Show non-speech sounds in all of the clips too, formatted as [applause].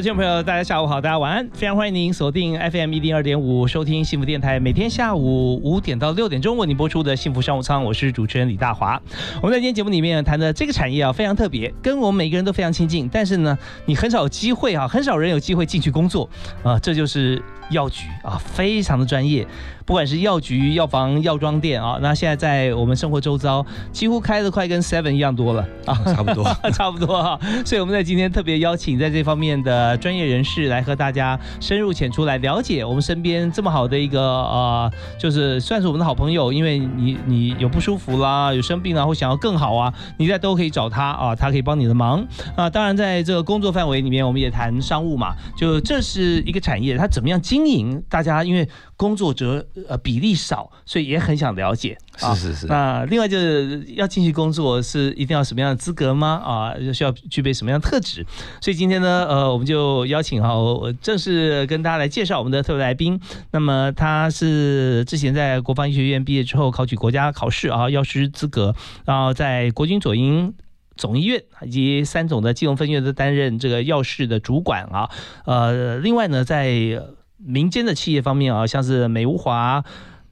听众朋友，大家下午好，大家晚安，非常欢迎您锁定 FM 一零二点五，收听幸福电台，每天下午五点到六点钟为您播出的幸福商务舱，我是主持人李大华。我们在今天节目里面谈的这个产业啊，非常特别，跟我们每个人都非常亲近，但是呢，你很少有机会啊，很少人有机会进去工作啊，这就是药局啊，非常的专业。不管是药局、药房、药妆店啊，那现在在我们生活周遭，几乎开的快跟 Seven 一样多了啊，差不多，[laughs] 差不多啊。所以我们在今天特别邀请在这方面的专业人士来和大家深入浅出来了解我们身边这么好的一个呃，就是算是我们的好朋友。因为你你有不舒服啦，有生病啦，或想要更好啊，你在都可以找他啊，他可以帮你的忙啊。当然在这个工作范围里面，我们也谈商务嘛，就这是一个产业，它怎么样经营？大家因为工作者。呃，比例少，所以也很想了解。是是是。那另外就是要进去工作，是一定要什么样的资格吗？啊，需要具备什么样的特质？所以今天呢，呃，我们就邀请哈，我正式跟大家来介绍我们的特别来宾。那么他是之前在国防医学院毕业之后，考取国家考试啊，药师资格，然后在国军左营总医院以及三总的金融分院都担任这个药师的主管啊。呃，另外呢，在民间的企业方面啊，像是美无华、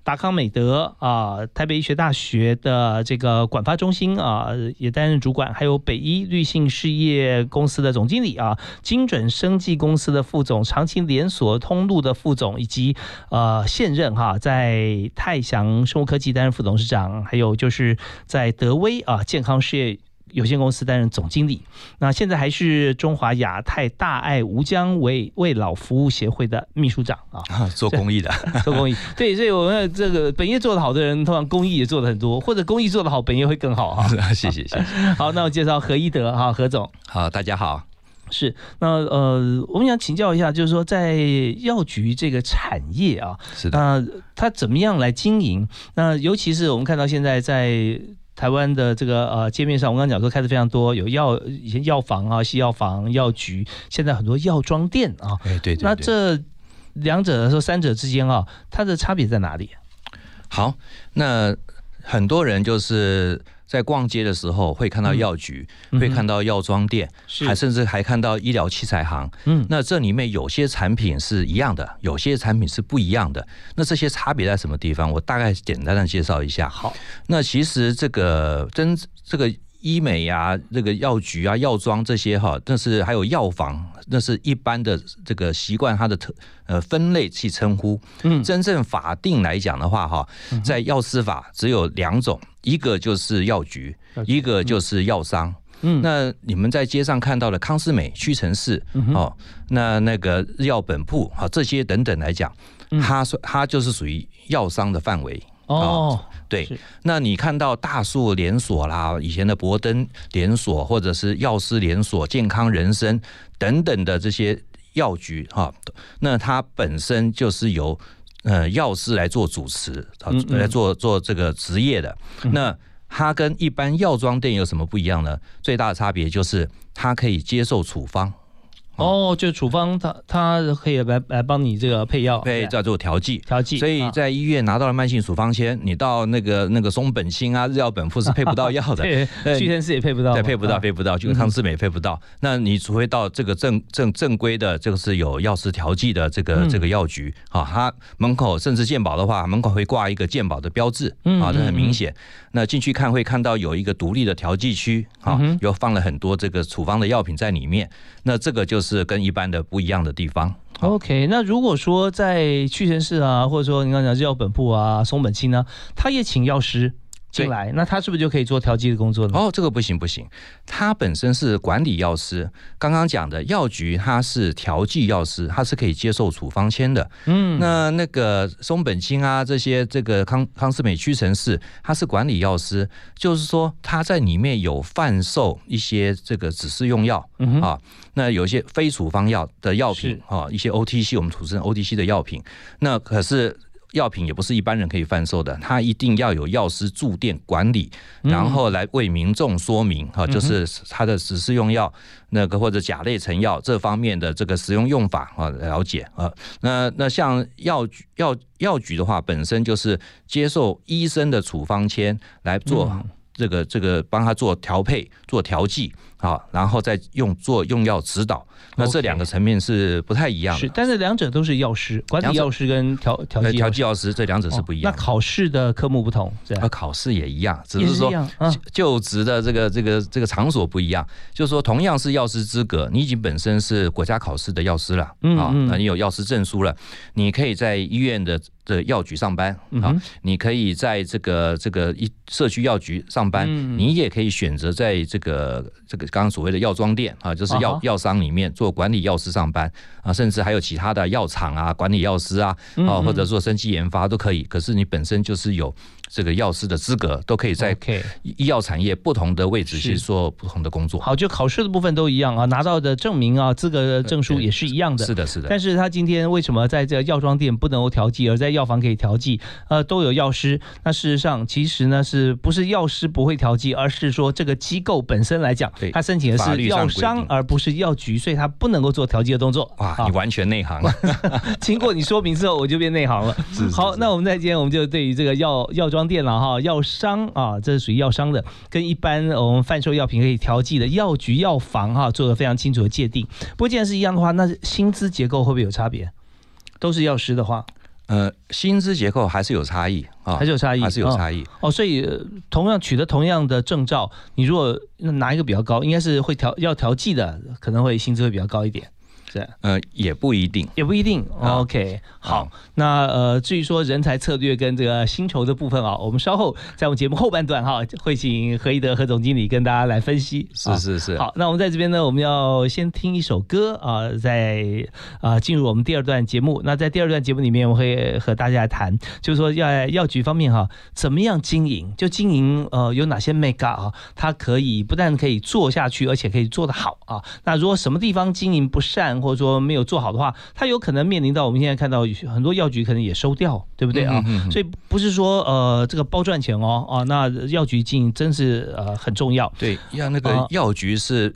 达康美德啊，台北医学大学的这个管发中心啊，也担任主管，还有北医绿信事业公司的总经理啊，精准生技公司的副总，长青连锁通路的副总，以及呃现任哈在泰祥生物科技担任副董事长，还有就是在德威啊健康事业。有限公司担任总经理，那现在还是中华亚太大爱吴江为为老服务协会的秘书长啊，做公益的，[laughs] 做公益。对，所以我们这个本业做得好的人，通常公益也做得很多，或者公益做得好，本业会更好啊。[laughs] 谢谢，谢谢。[laughs] 好，那我介绍何一德哈，何总。好，大家好。是，那呃，我们想请教一下，就是说在药局这个产业啊，是的，那它怎么样来经营？那尤其是我们看到现在在。台湾的这个呃界面上，我刚刚讲说开的非常多，有药以前药房啊、西药房、药局，现在很多药妆店啊。哎，对对。那这两者说三者之间啊，它的差别在哪里？好，那很多人就是。在逛街的时候会看到药局，会看到药妆店，还甚至还看到医疗器材行。嗯，那这里面有些产品是一样的，有些产品是不一样的。那这些差别在什么地方？我大概简单的介绍一下。好，那其实这个真这个。医美呀，这个药局啊、药妆这些哈，那是还有药房，那是一般的这个习惯它的特呃分类去称呼。嗯，真正法定来讲的话哈，在药师法只有两种，一个就是药局，一个就是药商。嗯，那你们在街上看到的康斯美、屈臣氏哦，那那个日药本铺啊这些等等来讲，它说它就是属于药商的范围哦。对，那你看到大树连锁啦，以前的博登连锁，或者是药师连锁、健康人生等等的这些药局哈，那它本身就是由呃药师来做主持，来做做这个职业的。那它跟一般药妆店有什么不一样呢？最大的差别就是它可以接受处方。哦，就处方，他他可以来来帮你这个配药，配叫做调剂，调剂。所以在医院拿到了慢性处方签，你到那个那个松本清啊、日药本铺是配不到药的，[laughs] 对，屈臣氏也配不到，对，配不到，配不到，就康斯美配不到。那你除非到这个正正正规的，这个是有药师调剂的这个这个药局啊，它门口甚至健保的话，门口会挂一个健保的标志，啊，这很明显。那进去看会看到有一个独立的调剂区，啊，又放了很多这个处方的药品在里面。那这个就是是跟一般的不一样的地方。OK，那如果说在屈臣氏啊，或者说你刚讲药本铺啊、松本清呢，他也请药师。进来，那他是不是就可以做调剂的工作呢？哦，这个不行不行，他本身是管理药师。刚刚讲的药局，他是调剂药师，他是可以接受处方签的。嗯，那那个松本清啊，这些这个康康斯美屈臣氏，他是管理药师，就是说他在里面有贩售一些这个指示用药啊，那有一些非处方药的药品啊，一些 OTC 我们俗称 OTC 的药品，那可是。药品也不是一般人可以贩售的，它一定要有药师驻店管理，然后来为民众说明哈，就是它的指示用药那个或者甲类成药这方面的这个使用用法啊，了解啊。那那像药局药药局的话，本身就是接受医生的处方签来做这个这个帮他做调配做调剂。好，然后再用做用药指导，那这两个层面是不太一样的。是，但是两者都是药师，管理药师跟调调剂调剂药师，这两者是不一样。那考试的科目不同，这样。考试也一样，只是说就职的这个这个这个场所不一样。就是说，同样是药师资格，你已经本身是国家考试的药师了啊，那你有药师证书了，你可以在医院的的药局上班啊，你可以在这个这个一社区药局上班，你也可以选择在这个这个。刚刚所谓的药妆店啊，就是药药商里面做管理药师上班啊，甚至还有其他的药厂啊，管理药师啊，啊或者做生技研发都可以。可是你本身就是有。这个药师的资格都可以在医药产业不同的位置去做不同的工作。好，就考试的部分都一样啊，拿到的证明啊，资格证书也是一样的。是的，是的。但是他今天为什么在这药妆店不能够调剂，而在药房可以调剂？呃，都有药师。那事实上，其实呢，是不是药师不会调剂，而是说这个机构本身来讲，他申请的是药商，而不是药局，所以他不能够做调剂的动作。哇，你完全内行。[laughs] 经过你说明之后，我就变内行了。[laughs] 好，那我们在今天我们就对于这个药药妆店了哈，药。药商啊，这是属于药商的，跟一般我们贩售药品可以调剂的药局、药房哈，做了非常清楚的界定。不过既然是一样的话，那薪资结构会不会有差别？都是药师的话，呃，薪资结构还是有差异啊，还是有差异，还是有差异哦。所以同样取得同样的证照，你如果拿一个比较高，应该是会调要调剂的，可能会薪资会比较高一点。呃，也不一定，也不一定。OK，好，那呃，至于说人才策略跟这个薪酬的部分啊，我们稍后在我们节目后半段哈，会请何一德何总经理跟大家来分析。是是是。好，那我们在这边呢，我们要先听一首歌啊，在啊进入我们第二段节目。那在第二段节目里面，我会和大家谈，就是说要药局方面哈，怎么样经营？就经营呃有哪些 make up 啊？它可以不但可以做下去，而且可以做得好啊。那如果什么地方经营不善？或者说没有做好的话，它有可能面临到我们现在看到很多药局可能也收掉，对不对啊？所以不是说呃这个包赚钱哦啊，那药局经营真是呃很重要。对，像那个药局是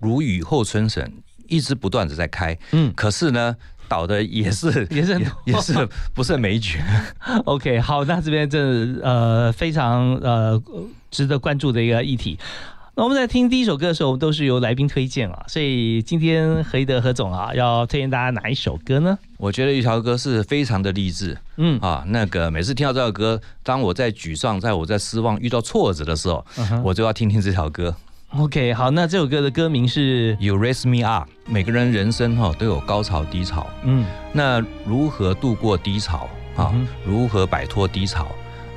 如雨后春笋，一直不断的在开，嗯，可是呢倒的也是 [laughs] 也是也是不胜枚举。[laughs] OK，好，那这边这呃非常呃值得关注的一个议题。那我们在听第一首歌的时候，我们都是由来宾推荐啊，所以今天何一德何总啊，要推荐大家哪一首歌呢？我觉得一条歌是非常的励志，嗯啊，那个每次听到这首歌，当我在沮丧、在我在失望、遇到挫折的时候，我就要听听这条歌。OK，好，那这首歌的歌名是《You Raise Me Up》。每个人人生哈都有高潮低潮，嗯，那如何度过低潮啊？如何摆脱低潮？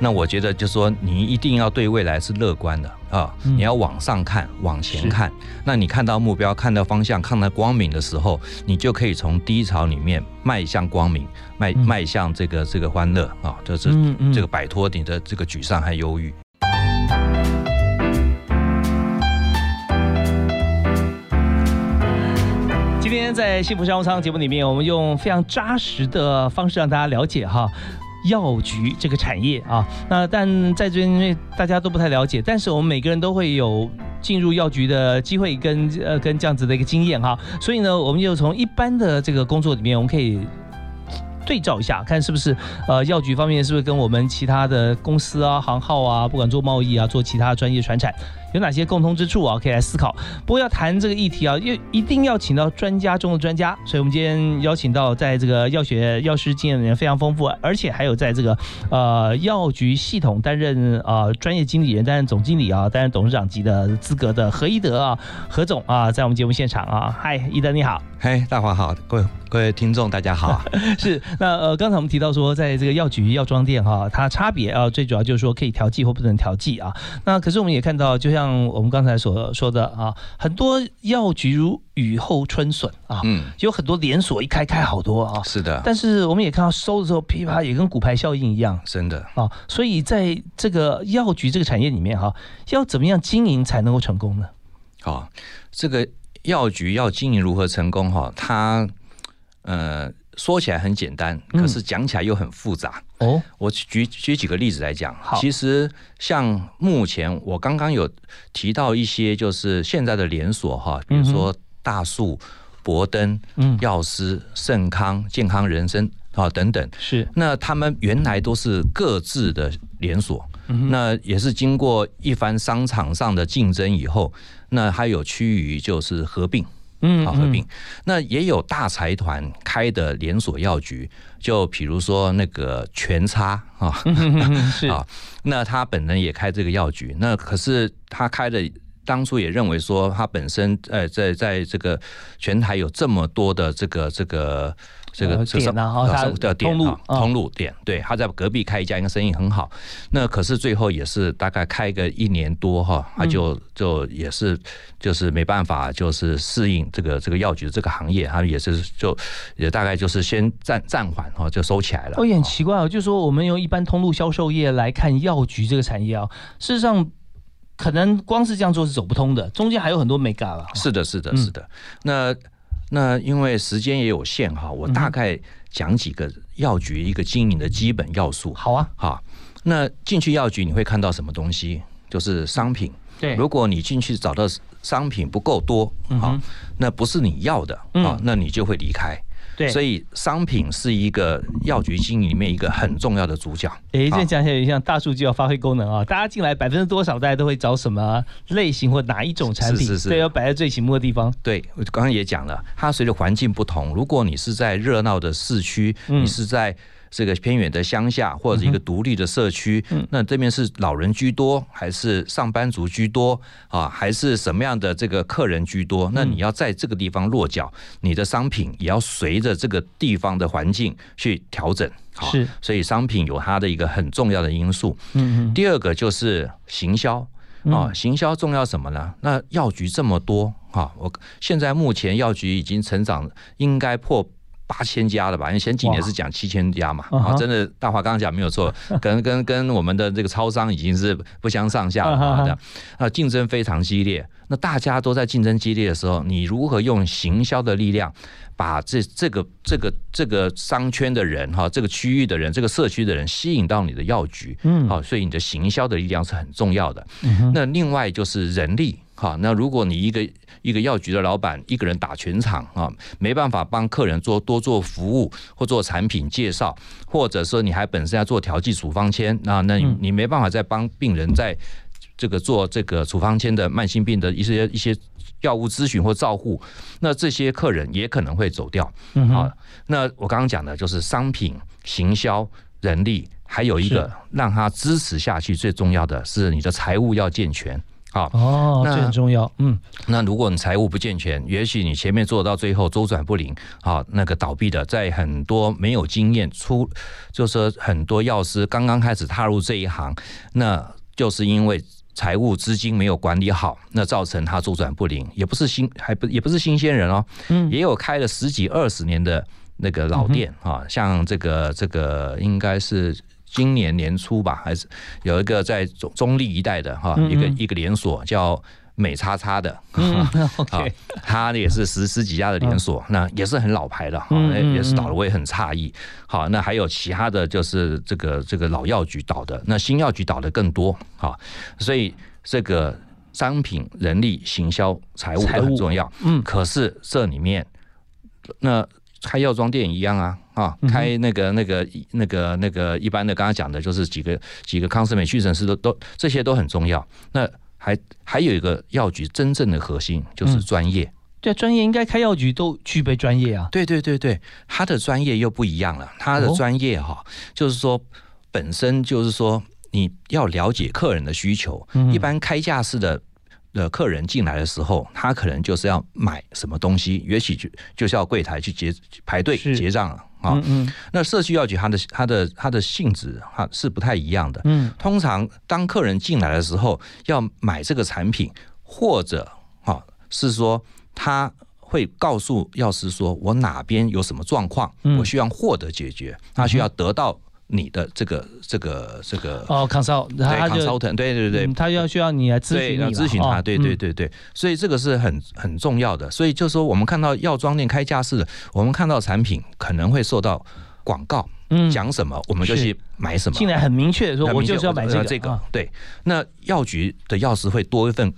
那我觉得，就是说，你一定要对未来是乐观的啊！你要往上看，往前看。那你看到目标，看到方向，看到光明的时候，你就可以从低潮里面迈向光明，迈迈向这个这个欢乐啊！就是这个摆脱你的这个沮丧和忧郁。今天在幸福商务舱节目里面，我们用非常扎实的方式让大家了解哈。药局这个产业啊，那但在这边因为大家都不太了解，但是我们每个人都会有进入药局的机会跟呃跟这样子的一个经验哈，所以呢，我们就从一般的这个工作里面，我们可以对照一下，看是不是呃药局方面是不是跟我们其他的公司啊、行号啊，不管做贸易啊、做其他专业传产。有哪些共通之处啊？可以来思考。不过要谈这个议题啊，又一定要请到专家中的专家。所以我们今天邀请到在这个药学药师经验人非常丰富，而且还有在这个呃药局系统担任啊专业经理人、担任总经理啊、担任董事长级的资格的何一德啊何总啊，在我们节目现场啊。嗨，一德你好。嘿，大华好，各位各位听众大家好。[laughs] 是，那呃，刚才我们提到说，在这个药局、药妆店哈，它差别啊，最主要就是说可以调剂或不能调剂啊。那可是我们也看到，就像我们刚才所说的啊，很多药局如雨后春笋啊，嗯，有很多连锁一开开好多啊。是的。但是我们也看到收的时候噼啪也跟骨牌效应一样，真的啊。所以在这个药局这个产业里面哈，要怎么样经营才能够成功呢？好，这个。药局要经营如何成功？哈，它呃说起来很简单，可是讲起来又很复杂。哦，我举举几个例子来讲。其实像目前我刚刚有提到一些，就是现在的连锁哈，比如说大树、博登、药师、盛康、健康人生啊等等。是，那他们原来都是各自的连锁，那也是经过一番商场上的竞争以后。那还有趋于就是合并，嗯，好合并。那也有大财团开的连锁药局，就比如说那个全差啊，是 [laughs] 啊。那他本人也开这个药局，那可是他开的当初也认为说他本身呃在在这个全台有这么多的这个这个。这个店啊，的通路通路点，对，他在隔壁开一家，应该生意很好。那可是最后也是大概开个一年多哈，他就就也是就是没办法，就是适应这个这个药局的这个行业，他也是就也大概就是先暂暂缓哈，就收起来了。我，也很奇怪哦，就是说我们用一般通路销售业来看药局这个产业啊，事实上可能光是这样做是走不通的，中间还有很多没干了。是的，是的，是的。那那因为时间也有限哈，我大概讲几个药局一个经营的基本要素。好啊，哈。那进去药局你会看到什么东西？就是商品。对，如果你进去找到商品不够多，啊，那不是你要的啊，那你就会离开。所以商品是一个药局经营里面一个很重要的主角。哎，这讲起来像大数据要发挥功能啊！大家进来百分之多少，大家都会找什么类型或哪一种产品？是是是，对，要摆在最醒目的地方。对，我刚刚也讲了，它随着环境不同，如果你是在热闹的市区，你是在。这个偏远的乡下或者一个独立的社区，那这边是老人居多还是上班族居多啊？还是什么样的这个客人居多？那你要在这个地方落脚，你的商品也要随着这个地方的环境去调整。是，所以商品有它的一个很重要的因素。嗯嗯。第二个就是行销啊，行销重要什么呢？那药局这么多啊，我现在目前药局已经成长，应该破。八千家了吧？因为前几年是讲七千家嘛，啊，真的大华刚刚讲没有错，[laughs] 跟跟跟我们的这个超商已经是不相上下了啊，啊，竞争非常激烈。那大家都在竞争激烈的时候，你如何用行销的力量，把这这个这个这个商圈的人哈，这个区域的人，这个社区的人吸引到你的药局？嗯，好，所以你的行销的力量是很重要的。那另外就是人力。好，那如果你一个一个药局的老板一个人打全场啊，没办法帮客人做多做服务或做产品介绍，或者说你还本身要做调剂处方签，那那你没办法再帮病人在这个做这个处方签的慢性病的一些一些药物咨询或照护，那这些客人也可能会走掉。好，那我刚刚讲的就是商品行销人力，还有一个让他支持下去，最重要的是你的财务要健全。好哦，这很重要。嗯，那如果你财务不健全，也许你前面做到最后周转不灵，好，那个倒闭的，在很多没有经验出，就是说很多药师刚刚开始踏入这一行，那就是因为财务资金没有管理好，那造成他周转不灵，也不是新，还不也不是新鲜人哦，嗯，也有开了十几二十年的那个老店啊，像这个这个应该是。今年年初吧，还是有一个在中中立一带的哈，一个一个连锁叫美叉叉的，好，它也是十十几家的连锁，那也是很老牌的哈，也是倒了我也很诧异。好，那还有其他的就是这个这个老药局倒的，那新药局倒的更多哈，所以这个商品、人力、行销、财务都很重要。嗯，可是这里面那开药妆店一样啊。啊，开那个、那个、那个、那个一般的，刚刚讲的就是几个几个康斯美屈臣氏都都这些都很重要。那还还有一个药局真正的核心就是专业。对，专业应该开药局都具备专业啊。对对对对，他的专业又不一样了。他的专业哈，就是说本身就是说你要了解客人的需求。一般开架式的的客人进来的时候，他可能就是要买什么东西，也许就就是要柜台去结排队结账了啊。嗯嗯那社区药局它的它的它的性质哈是不太一样的。嗯通常当客人进来的时候要买这个产品，或者啊是说他会告诉药师说我哪边有什么状况，嗯我需要获得解决，他需要得到你的这个这个这个。哦，consult，对，consultant，对对对嗯他要需要你来咨，询你咨询他，哦对对嗯对对，所以这个是很很重要的。所以就说我们看到药妆店开架式的，我们看到产品可能会受到广告嗯讲什么，我们就去买什么。进来很明确的说，我就是要买这个呃这个啊对。那药局的药师会多一份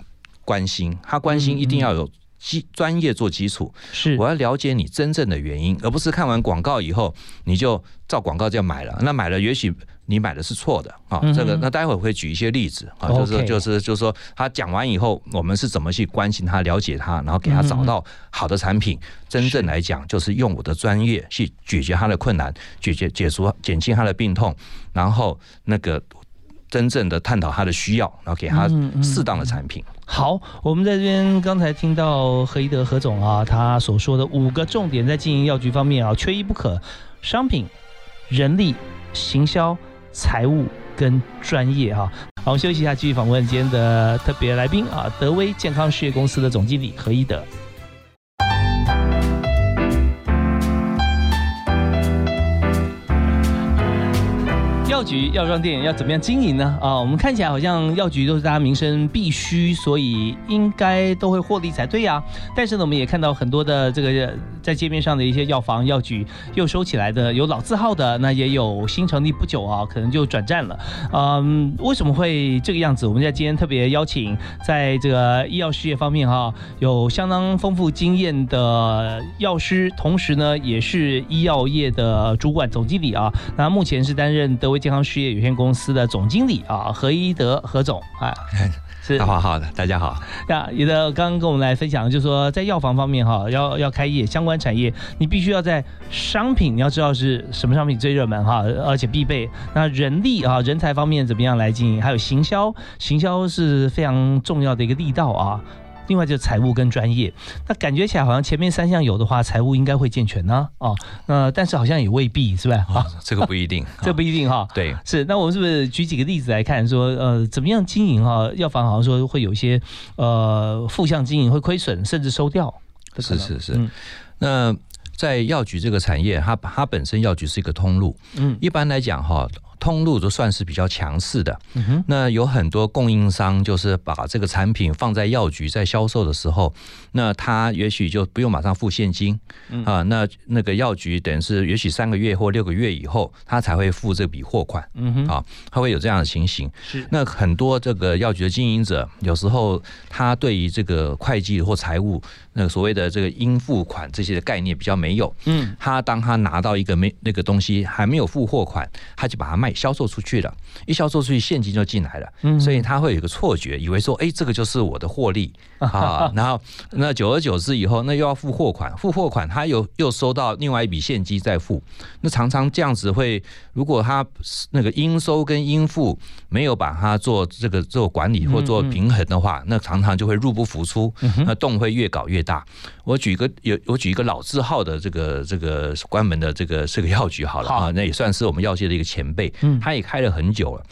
关心，他关心一定要有基专业做基础，是我要了解你真正的原因，而不是看完广告以后你就照广告这样买了。那买了也许你买的是错的啊这个那待会儿会举一些例子啊就是就是就是说他讲完以后，我们是怎么去关心他、了解他，然后给他找到好的产品。真正来讲，就是用我的专业去解决他的困难，解决解除减轻他的病痛，然后那个真正的探讨他的需要，然后给他适当的产品。好，我们在这边刚才听到何一德何总啊，他所说的五个重点在经营药局方面啊，缺一不可：商品、人力、行销、财务跟专业哈、好，我们休息一下，继续访问今天的特别来宾啊，德威健康事业公司的总经理何一德。药局、药妆店要怎么样经营呢？啊，我们看起来好像药局都是大家民生必须，所以应该都会获利才对呀、但是呢，我们也看到很多的这个在街面上的一些药房、药局又收起来的，有老字号的，那也有新成立不久啊，可能就转战了。嗯，为什么会这个样子？我们在今天特别邀请在这个医药事业方面哈、有相当丰富经验的药师，同时呢也是医药业的主管总经理啊。那目前是担任德威健康事业有限公司的总经理啊，何一德何总啊，[laughs] 是大华好的，大家好。那也的刚刚跟我们来分享，就是说在药房方面哈，要要开业相关产业，你必须要在商品，你要知道是什么商品最热门哈，而且必备。那人力啊，人才方面怎么样来经营？还有行销，行销是非常重要的一个力道啊。另外就是财务跟专业，那感觉起来好像前面三项有的话，财务应该会健全呢、哦，那但是好像也未必是吧？啊，啊，这个不一定，[laughs] 这不一定哈。对。是，那我们是不是举几个例子来看，说呃怎么样经营哈？药房好像说会有一些呃负向经营会亏损，甚至收掉。是是是嗯那在药局这个产业，它它本身药局是一个通路，嗯一般来讲哈，通路都算是比较强势的。嗯哼，那有很多供应商就是把这个产品放在药局在销售的时候，那他也许就不用马上付现金嗯啊，那那个药局等于是也许三个月或六个月以后，他才会付这笔货款。嗯哼，啊，他会有这样的情形。是，那很多这个药局的经营者，有时候他对于这个会计或财务那个所谓的这个应付款这些的概念比较没有。嗯他当他拿到一个没那个东西还没有付货款，他就把它卖销售出去了，一销售出去现金就进来了，嗯。所以他会有一个错觉，以为说，哎，这个就是我的获利。[laughs] 啊，然后那久而久之以后，那又要付货款，付货款他又又收到另外一笔现金再付，那常常这样子会，如果他那个应收跟应付没有把它做这个做管理或做平衡的话，那常常就会入不敷出，那洞会越搞越大。我举一个有我举一个老字号的这个这个关门的这个这个药局好了好啊，那也算是我们药界的一个前辈，嗯他也开了很久了。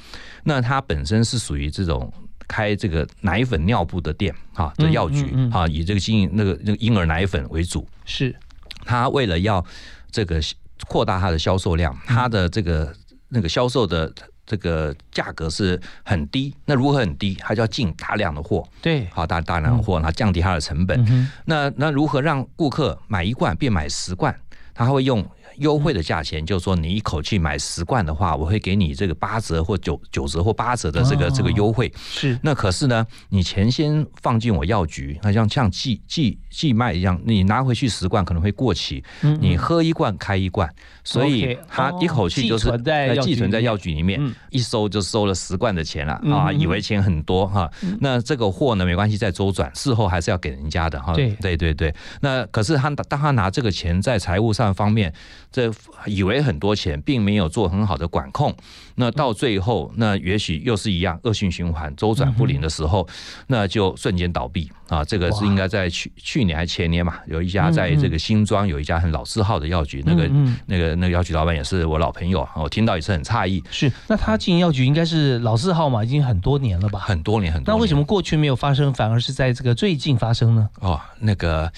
那他本身是属于这种开这个奶粉尿布的店啊的药局嗯嗯嗯啊，以这个经营那个那个婴儿奶粉为主。是，他为了要这个扩大它的销售量，他的这个那个销售的这个价格是很低。那如何很低？它就要进大量的货，对，好大大量的货，然后降低它的成本。嗯，那那如何让顾客买一罐变买十罐？他会用优惠的价钱，就是说你一口气买十罐的话，我会给你这个八折或九九折或八折的这个哦。这个优惠。是，那可是呢，你钱先放进我药局，那像像寄寄寄卖一样，你拿回去十罐可能会过期，嗯你喝一罐开一罐，所以哦一口气就是寄存在呃药局寄存在里面药局里面嗯，一收就收了十罐的钱了啊，以为钱很多哈。那这个货呢没关系，再周转，事后还是要给人家的哈。对。对对对。那可是他当他拿这个钱在财务上方面这以为很多钱，并没有做很好的管控，那到最后，那也许又是一样恶性循环，周转不灵的时候，那就瞬间倒闭啊！这个是应该在去去年还前年嘛，有一家在这个新庄有一家很老字号的药局，那个那个那个药局老板也是我老朋友，我听到也是很诧异。是，那他经营药局应该是老字号嘛，已经很多年了吧？很多年很多。那为什么过去没有发生，反而是在这个最近发生呢？哦，那个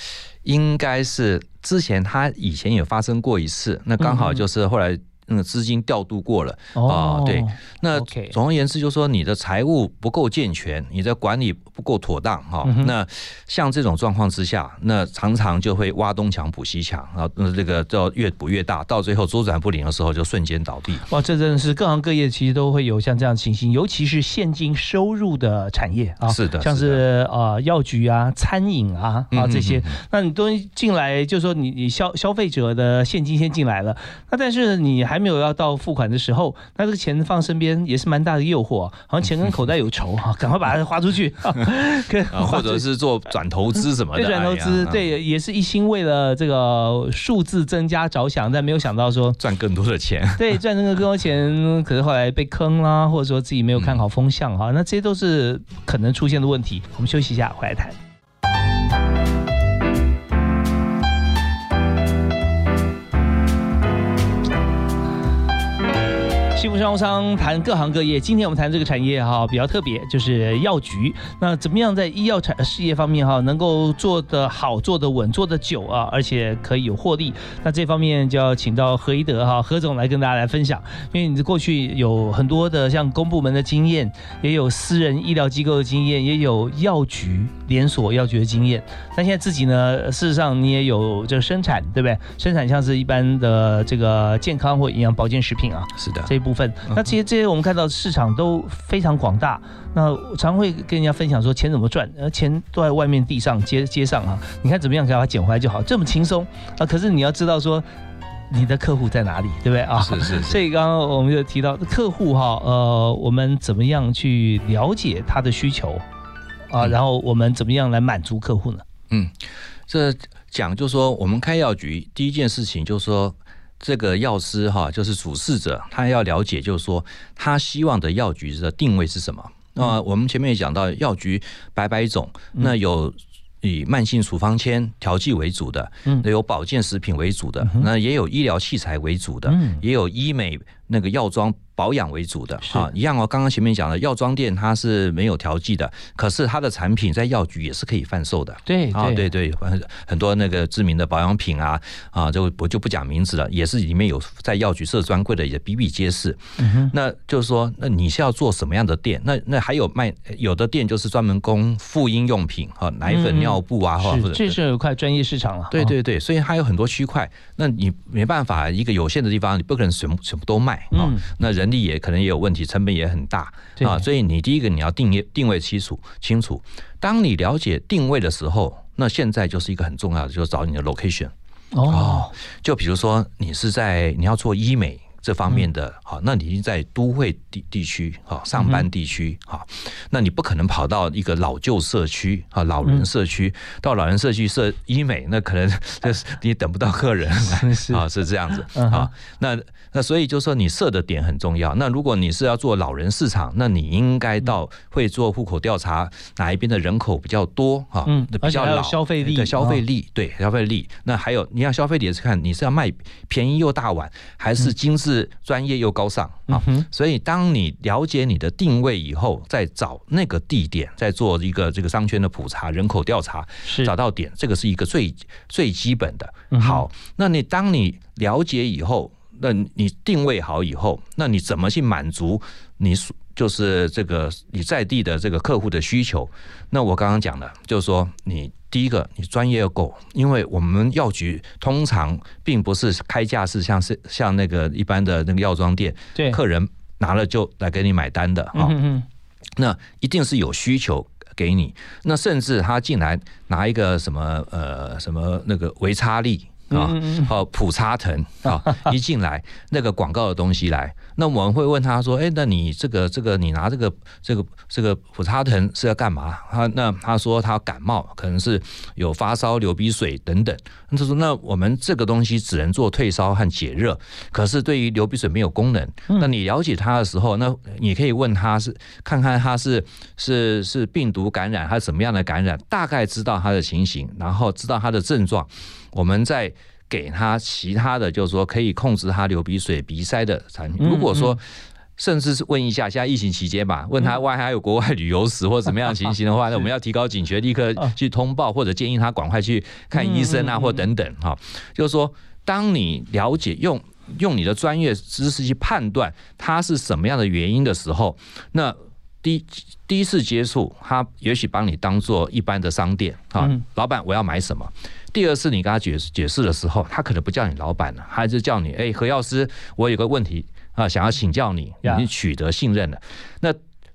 应该是之前他以前也发生过一次，那刚好就是后来。那个资金调度过了啊，对，那总而言之就是说你的财务不够健全，你的管理不够妥当哈。那像这种状况之下，那常常就会挖东墙补西墙，然后那这个就越补越大，到最后周转不灵的时候就瞬间倒闭。哇，这真的是各行各业其实都会有像这样情形，尤其是现金收入的产业啊，是的，像是呃药局啊、餐饮啊啊这些，那你都进来，就是说你你消消费者的现金先进来了，那但是你还。还没有要到付款的时候，那这个钱放身边也是蛮大的诱惑，好像钱跟口袋有仇哈，[laughs] 赶快把它 [laughs] 花出去，或者是做转投资什么的。对，转投资，对，也是一心为了这个数字增加着想，但没有想到说赚更多的钱。[laughs] 对，赚更多更多钱，可是后来被坑啦，或者说自己没有看好风向哈，那这些都是可能出现的问题。我们休息一下，回来谈。幸福商务商谈各行各业，今天我们谈这个产业哈比较特别，就是药局。那怎么样在医药产事业方面哈能够做得好、做得稳、做得久啊，而且可以有获利？那这方面就要请到何一德哈何总来跟大家来分享。因为你过去有很多的像公部门的经验，也有私人医疗机构的经验，也有药局连锁药局的经验。但现在自己呢，事实上你也有这个生产，对不对？生产像是一般的这个健康或营养保健食品啊，是的，这一部。分那这些这些我们看到市场都非常广大，那常会跟人家分享说钱怎么赚，呃钱都在外面地上街街上啊，你看怎么样给它捡回来就好，这么轻松啊！可是你要知道说你的客户在哪里，对不对啊？是是。[laughs] 所以刚刚我们就提到客户哈，呃，我们怎么样去了解他的需求啊？然后我们怎么样来满足客户呢？嗯，这讲就是说我们开药局第一件事情就是说。这个药师哈，就是主事者，他要了解，就是说他希望的药局的定位是什么。那我们前面也讲到，药局百百种，那有以慢性处方签调剂为主的，嗯，有保健食品为主的，那也有医疗器材为主的，也有医美那个药妆。保养为主的啊，一样哦。刚刚前面讲的药妆店它是没有调剂的，可是它的产品在药局也是可以贩售的。对啊，对对，很很多那个知名的保养品啊啊，就我就不讲名字了，也是里面有在药局设专柜的，也比比皆是。那就是说，那你是要做什么样的店？那那还有卖有的店就是专门供妇婴用品哈，奶粉、尿布啊，或者这是有块专业市场了。对对对，所以它有很多区块，那你没办法，一个有限的地方，你不可能全部全部都卖啊。那人。人力也可能也有问题，成本也很大啊，所以你第一个你要定位定位清楚清楚。当你了解定位的时候，那现在就是一个很重要的，就是找你的 location 哦。就比如说你是在你要做医美。这方面的好，那你已经在都会地地区哈上班地区哈，那你不可能跑到一个老旧社区啊，老人社区到老人社区设医美，那可能 [laughs] 就是你等不到客人啊，是这样子啊。那那所以就说你设的点很重要。那如果你是要做老人市场，那你应该到会做户口调查，哪一边的人口比较多哈？嗯，比较老消费力的消费力对消费力。那还有你要消费力是看你是要卖便宜又大碗，还是精致。是专业又高尚啊，所以当你了解你的定位以后，再找那个地点，再做一个这个商圈的普查、人口调查，找到点，这个是一个最最基本的。好，那你当你了解以后，那你定位好以后，那你怎么去满足你所就是这个你在地的这个客户的需求？那我刚刚讲的，就是说你。第一个，你专业要够，因为我们药局通常并不是开价是像是像那个一般的那个药妆店，对，客人拿了就来给你买单的啊。那一定是有需求给你，那甚至他进来拿一个什么呃什么那个维差利。啊，好普沙腾啊，[laughs] 一进来那个广告的东西来，那我们会问他说，哎，那你这个这个你拿这个这个这个普沙腾是要干嘛？他那他说他感冒，可能是有发烧、流鼻水等等。他说那我们这个东西只能做退烧和解热，可是对于流鼻水没有功能。那你了解他的时候，那你可以问他是看看他是是是病毒感染还是什么样的感染，大概知道他的情形，然后知道他的症状，我们再给他其他的，就是说可以控制他流鼻水、鼻塞的产品。如果说甚至是问一下，现在疫情期间吧，问他外还有国外旅游史或怎么样情形的话，[laughs] 那我们要提高警觉，立刻去通报或者建议他赶快去看医生啊，或等等哈。就是说，当你了解用。用你的专业知识去判断他是什么样的原因的时候，那第第一次接触，他也许把你当做一般的商店啊，老板我要买什么？第二次你跟他解解释的时候，他可能不叫你老板了，还是叫你哎何药师，我有个问题啊，想要请教你，已经取得信任了。那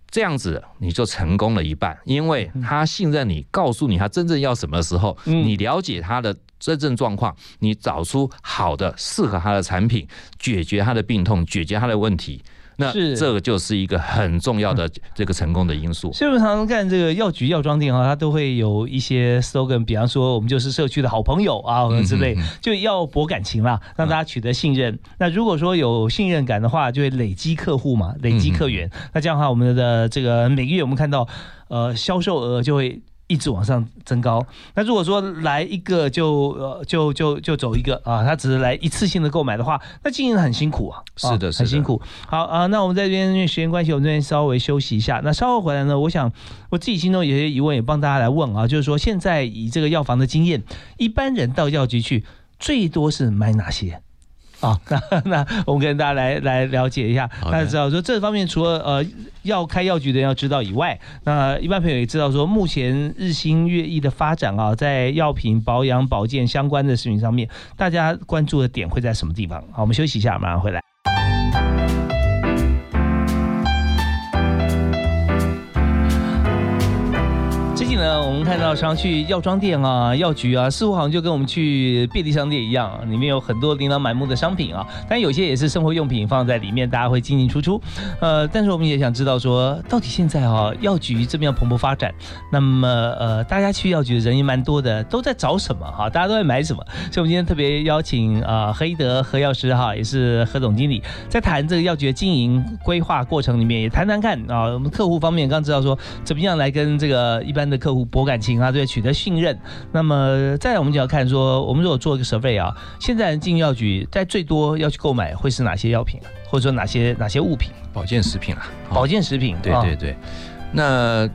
这样子你就成功了一半，因为他信任你，告诉你他真正要什么时候，你了解他的。真正状况，你找出好的适合他的产品，解决他的病痛，解决他的问题，那这个就是一个很重要的这个成功的因素。所以我们常常看这个药局、药妆店啊，它都会有一些 slogan，比方说我们就是社区的好朋友啊之类，就要博感情啦，让大家取得信任。那如果说有信任感的话，就会累积客户嘛，累积客源。那这样的话，我们的这个每个月我们看到呃销售额就会。一直往上增高。那如果说来一个就呃就就就走一个啊，他只是来一次性的购买的话，那经营很辛苦啊。是的，很辛苦。好啊，那我们在这边因为时间关系，我们这边稍微休息一下。那稍后回来呢，我想我自己心中有些疑问，也帮大家来问啊，就是说现在以这个药房的经验，一般人到药局去最多是买哪些？啊，[laughs] 那那我们跟大家来来了解一下，大家知道说这方面除了呃要开药局的人要知道以外，那一般朋友也知道说目前日新月异的发展啊，在药品保养保健相关的事情上面，大家关注的点会在什么地方？好，我们休息一下，马上回来。最近呢，我们看到常去药妆店啊、药局啊，似乎好像就跟我们去便利商店一样，里面有很多琳琅满目的商品啊。但有些也是生活用品放在里面，大家会进进出出。呃，但是我们也想知道说，到底现在啊，药局这么样蓬勃发展，那么呃，大家去药局的人也蛮多的，都在找什么哈？大家都在买什么？所以，我们今天特别邀请啊何一德何药师哈，也是何总经理，在谈这个药局的经营规划过程里面，也谈谈看啊，我们客户方面刚知道说，怎么样来跟这个一般的客户。博感情啊，对，取得信任。那么，再来我们就要看说，我们如果做一个 survey 啊，现在进药局在最多要去购买会是哪些药品啊，或者说哪些哪些物品？保健食品啊，保健食品。对对对。那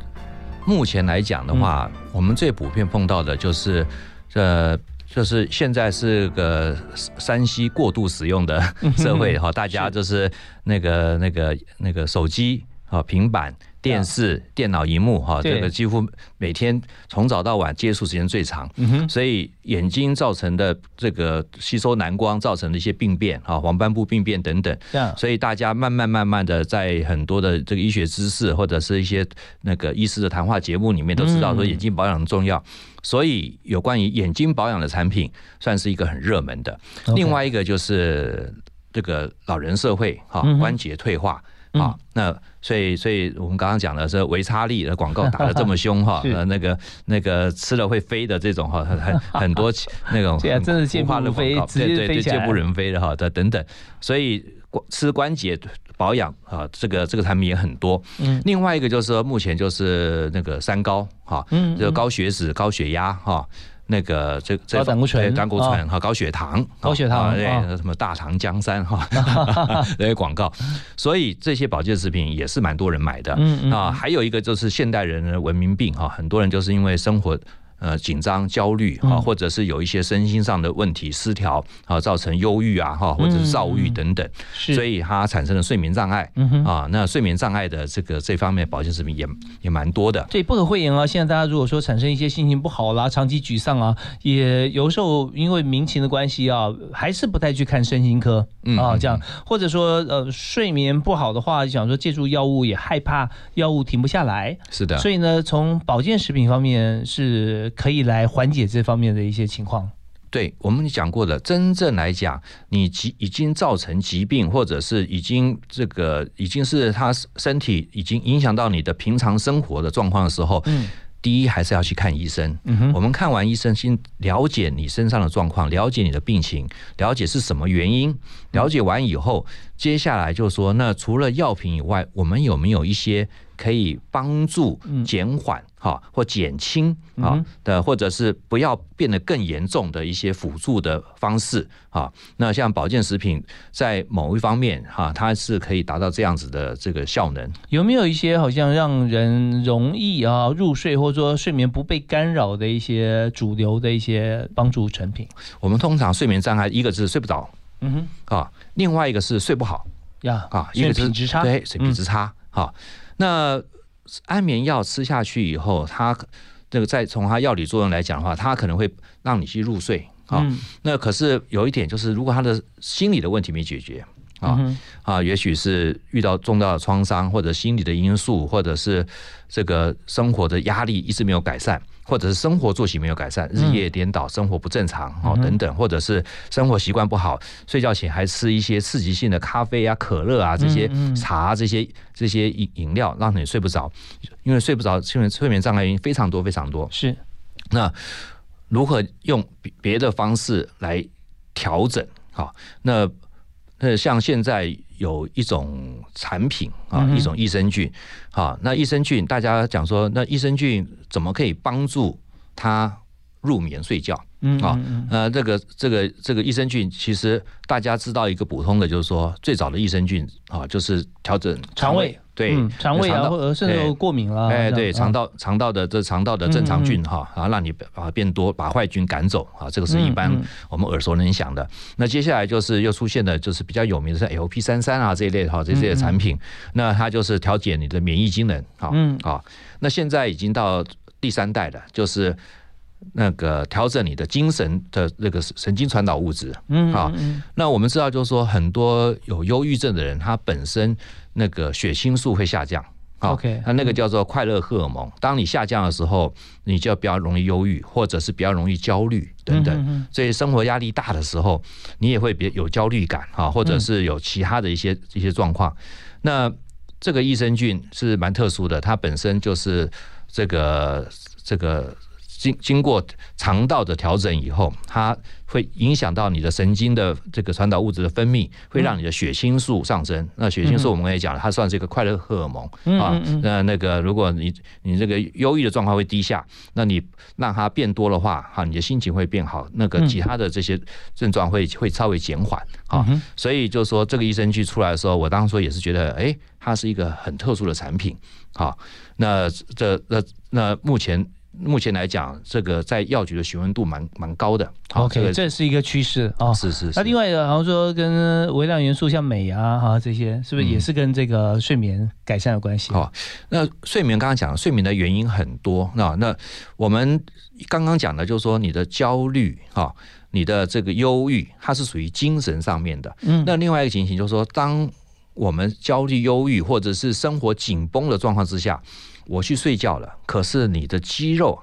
目前来讲的话，我们最普遍碰到的就是，呃，就是现在是个山西过度使用的 [laughs] 社会哈，大家就是那个那个那个手机啊，平板。电视、电脑荧幕，哈，这个几乎每天从早到晚接触时间最长，所以眼睛造成的这个吸收蓝光造成的一些病变，哈，黄斑部病变等等，所以大家慢慢慢慢的在很多的这个医学知识或者是一些那个医师的谈话节目里面都知道说眼睛保养重要，所以有关于眼睛保养的产品算是一个很热门的。另外一个就是这个老人社会，哈，关节退化。啊，那所以所以我们刚刚讲的是维差利的广告打的这么凶哈，[laughs] 呃那个那个吃了会飞的这种哈，很很很多那种 [laughs] 真的见不人飞，对对对，见不人飞的哈的等等，所以吃关节保养啊，这个这个产品也很多。嗯，另外一个就是说目前就是那个三高哈，嗯，就高血脂、高血压哈。那个这这胆固醇、胆固醇和，高血糖、高血糖，对，什么大唐江山哈，[laughs] 那些广告，所以这些保健食品也是蛮多人买的。嗯啊，还有一个就是现代人的文明病哈，很多人就是因为生活。呃，紧张、焦虑啊，或者是有一些身心上的问题失调啊，造成忧郁啊，哈，或者是躁郁等等，所以它产生了睡眠障碍啊。那睡眠障碍的这个这方面保健食品也也蛮多的。对，不可讳言啊，现在大家如果说产生一些心情不好啦、长期沮丧啊，也有时候因为民情的关系啊，还是不太去看身心科啊，这样，或者说呃睡眠不好的话，想说借助药物也害怕药物停不下来。是的，所以呢，从保健食品方面是。可以来缓解这方面的一些情况。对我们讲过的，真正来讲，你疾已经造成疾病，或者是已经这个已经是他身体已经影响到你的平常生活的状况的时候，嗯第一还是要去看医生。我们看完医生，先了解你身上的状况，了解你的病情，了解是什么原因。了解完以后，接下来就说，那除了药品以外，我们有没有一些可以帮助减缓哈或减轻啊嗯的，或者是不要变得更严重的一些辅助的方式啊？那像保健食品在某一方面哈，它是可以达到这样子的这个效能。有没有一些好像让人容易啊入睡，或者说睡眠不被干扰的一些主流的一些帮助产品？我们通常睡眠障碍，一个是睡不着嗯哼，啊，另外一个是睡不好。呀啊，一睡个是品质差，对，水平之差。好、那安眠药吃下去以后，它这个再从它药理作用来讲的话，它可能会让你去入睡。啊、嗯那可是有一点就是，如果他的心理的问题没解决。啊嗯啊，也许是遇到重大的创伤，或者心理的因素，或者是这个生活的压力一直没有改善，或者是生活作息没有改善，日夜颠倒，生活不正常哦嗯等等，或者是生活习惯不好，睡觉前还吃一些刺激性的咖啡啊、可乐啊这些茶啊这些这些饮饮料，让你睡不着，因为睡不着，睡眠睡眠障碍原因非常多非常多。是。那如何用别别的方式来调整？好，那那像现在有一种产品啊一种益生菌，好，那益生菌大家讲说，那益生菌怎么可以帮助他入眠睡觉？嗯啊嗯嗯呃，这个这个这个益生菌，其实大家知道一个普通的，就是说最早的益生菌啊，就是调整肠胃，对，嗯肠胃啊，道或者甚至过敏啦，哎，对，肠啊道肠道的这肠道的正常菌哈，然后让你把变多，把坏菌赶走啊，这个是一般我们耳熟能详的。那接下来就是又出现的，就是比较有名的是 LP 三三啊这一类哈，这些产品，那它就是调节你的免疫机能啊嗯。啊。那现在已经到第三代了，就是那个调整你的精神的那个神经传导物质。嗯啊嗯嗯那我们知道，就是说很多有忧郁症的人，他本身那个血清素会下降。好 OK，那那个叫做快乐荷尔蒙。当你下降的时候，你就比较容易忧郁，或者是比较容易焦虑等等。所以生活压力大的时候，你也会别有焦虑感啊，或者是有其他的一些一些状况。那这个益生菌是蛮特殊的，它本身就是这个这个经经过肠道的调整以后，它会影响到你的神经的这个传导物质的分泌，会让你的血清素上升。那血清素我们也讲了，它算是一个快乐荷尔蒙嗯啊。那那个如果你你这个忧郁的状况会低下，那你让它变多的话，哈，你的心情会变好，那个嗯其他的这些症状会会稍微减缓啊。嗯所以就是说这个益生菌出来的时候，我当初也是觉得，哎，它是一个很特殊的产品。好，那这那那目前目前来讲，这个在药局的询问度蛮蛮高的。OK，这个这是一个趋势啊。是是是。那另外一个，好像说跟微量元素像镁啊哈这些，是不是也是跟这个睡眠改善有关系？好那睡眠刚刚讲了，睡眠的原因很多。那那我们刚刚讲的就是说，你的焦虑哈，你的这个忧郁，它是属于精神上面的。嗯那另外一个情形就是说，当我们焦虑、忧郁，或者是生活紧绷的状况之下，我去睡觉了，可是你的肌肉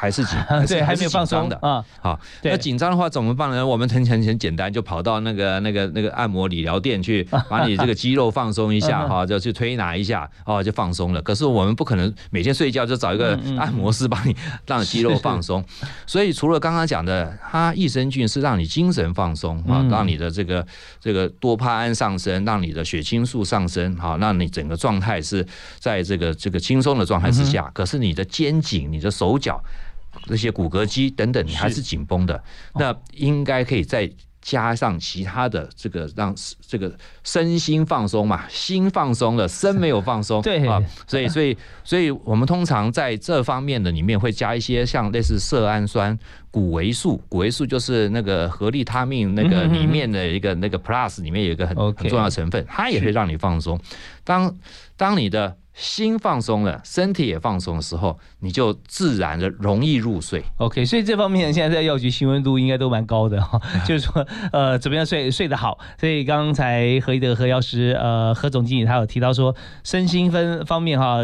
还是紧，[laughs] 对，还没有放是紧张的。松啊。好，那紧张的话怎么办呢？我们很很很简单，就跑到那个那个那个按摩理疗店去，[laughs] 把你这个肌肉放松一下嗯哈，就去推拿一下哦，就放松了。可是我们不可能每天睡觉就找一个按摩师帮你让肌肉放松。所以除了刚刚讲的，它益生菌是让你精神放松啊嗯，让你的这个这个多巴胺上升，让你的血清素上升，好，让你整个状态是在这个这个轻松的状态之嗯下。可是你的肩颈、你的手脚。这些骨骼肌等等，你还是紧绷的，哦。那应该可以再加上其他的这个让这个身心放松嘛，心放松了，身没有放松，对。啊，所以所以所以我们通常在这方面的里面会加一些像类似色氨酸、谷维素，谷维素就是那个合利他命那个里面的一个那个 plus 里面有一个很很重要的成分，它也会让你放松。当当你的心放松了，身体也放松的时候，你就自然的容易入睡。OK，所以这方面现在在药局新温度应该都蛮高的哈，[laughs] 就是说呃怎么样睡睡得好。所以刚才何一德何药师呃何总经理他有提到说身心分方面哈。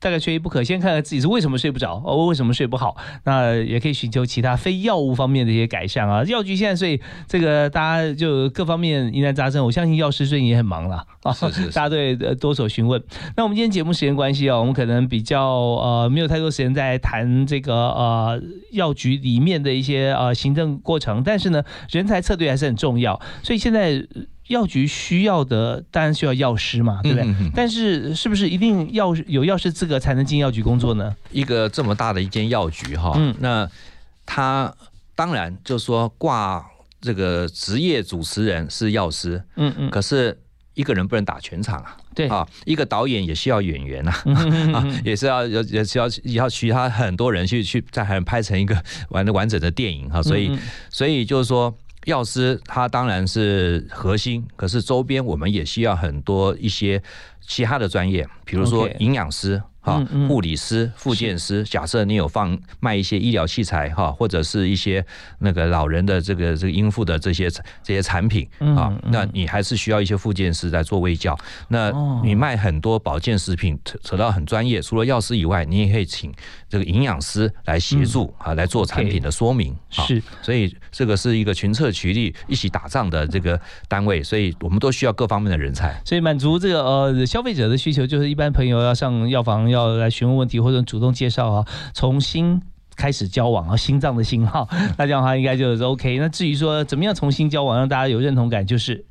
大概缺一不可，先看看自己是为什么睡不着，哦，为什么睡不好，那也可以寻求其他非药物方面的一些改善啊。药局现在所以这个大家就各方面疑难杂症，我相信药师最近也很忙了啊，是是是 [laughs] 大家对呃多所询问。那我们今天节目时间关系啊，我们可能比较呃没有太多时间在谈这个呃药局里面的一些呃行政过程，但是呢，人才策略还是很重要，所以现在。呃药局需要的当然需要药师嘛，对不对？嗯嗯嗯但是是不是一定要有药师资格才能进药局工作呢？一个这么大的一间药局哈，嗯那他当然就说挂这个职业主持人是药师，嗯嗯，可是一个人不能打全场啊。对啊，一个导演也需要演员呐、嗯嗯嗯啊，嗯 [laughs] 也是要也也是要要其他很多人去去再还拍成一个完的完整的电影哈、所以所以就是说。药师他当然是核心，可是周边我们也需要很多一些其他的专业，比如说营养师哈嗯、嗯护理师、复健师。假设你有放卖一些医疗器材哈，或者是一些那个老人的这个这个应付的这些这些产品啊那你还是需要一些复健师来做卫教。那哦你卖很多保健食品，扯扯到很专业，除了药师以外，你也可以请这个营养师来协助啊，来做产品的说明。啊是所以这个是一个群策群力、一起打仗的这个单位，所以我们都需要各方面的人才。所以满足这个呃消费者的需求，就是一般朋友要上药房要来询问问题或者主动介绍啊，重新开始交往啊，心脏的信号，那这样的话应该就是 OK。那至于说怎么样重新交往，让大家有认同感，就是。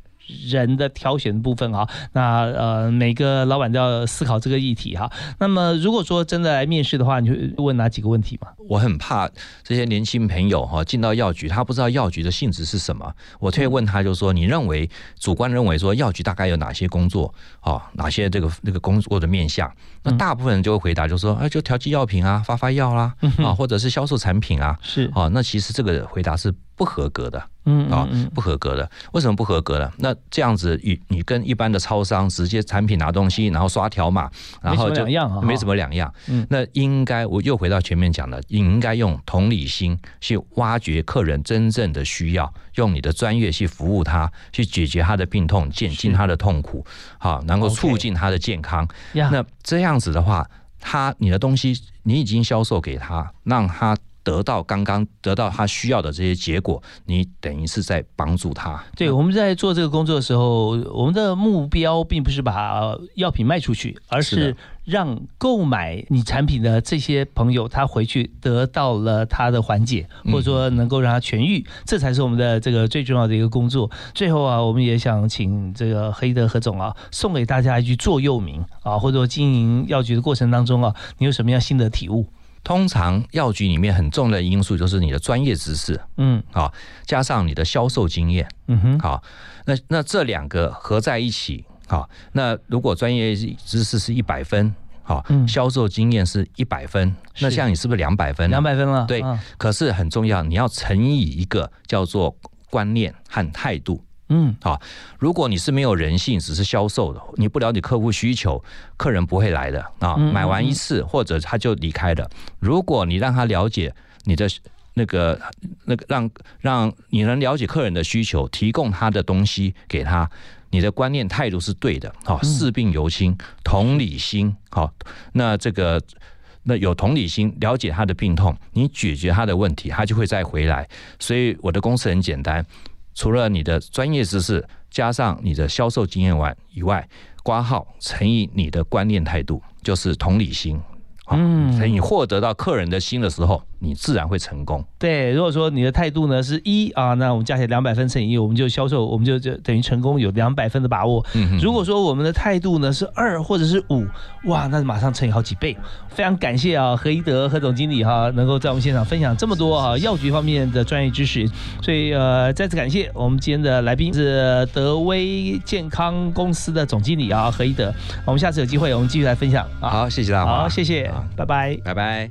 人的挑选的部分哈，那呃每个老板都要思考这个议题哈。那么如果说真的来面试的话，你会问哪几个问题嘛？我很怕这些年轻朋友哈进到药局，他不知道药局的性质是什么。我特别问他，就是说，你认为主观认为说药局大概有哪些工作啊，哪些这个这个工作的面向？那大部分人就会回答，就说，啊，就调剂药品啊，发发药啦，啊，或者是销售产品啊。是，啊，那其实这个回答是不合格的。嗯啊嗯。嗯，不合格的，为什么不合格呢？那这样子，你你跟一般的超商直接产品拿东西，然后刷条码，然后就没什么两样啊，没什么两样。嗯。那应该我又回到前面讲的，你应该用同理心去挖掘客人真正的需要，用你的专业去服务他，去解决他的病痛，减轻他的痛苦，好，能够促进他的健康。呀，那这样子的话，他你的东西你已经销售给他，让他得到刚刚得到他需要的这些结果，你等于是在帮助他。对，我们在做这个工作的时候，我们的目标并不是把呃药品卖出去，而是让购买你产品的这些朋友，他回去得到了他的缓解，嗯或者说能够让他痊愈，这才是我们的这个最重要的一个工作。最后啊，我们也想请这个黑德何总啊，送给大家一句座右铭啊，或者说经营药局的过程当中啊，你有什么样新的体悟？通常药局里面很重要的因素就是你的专业知识，嗯好，加上你的销售经验，嗯哼，好，那那这两个合在一起，好，那如果专业知识是一百分，好嗯，销售经验是一百分，那像你是不是两百分？两。百分了，对啊可是很重要，你要乘以一个叫做观念和态度。嗯好如果你是没有人性，只是销售的，你不了解客户需求，客人不会来的啊。买完一次或者他就离开了。如果你让他了解你的那个那个让让你能了解客人的需求，提供他的东西给他，你的观念态度是对的，好，视病由亲，同理心，好，那这个。那有同理心，了解他的病痛，你解决他的问题，他就会再回来。所以我的公司很简单，除了你的专业知识，加上你的销售经验外以外，挂号乘以你的观念态度，就是同理心。啊，嗯所以你获得到客人的心的时候，你自然会成功。对，如果说你的态度呢是一啊，那我们加起来两百分乘以一，我们就销售，我们就就等于成功有两百分的把握。嗯哼如果说我们的态度呢是二或者是五，哇，那马上乘以好几倍。非常感谢啊，何一德何总经理哈、能够在我们现场分享这么多啊药局方面的专业知识，所以呃再次感谢我们今天的来宾是德威健康公司的总经理啊何一德，我们下次有机会我们继续来分享啊。好，谢谢大家。好，谢谢拜拜。拜拜。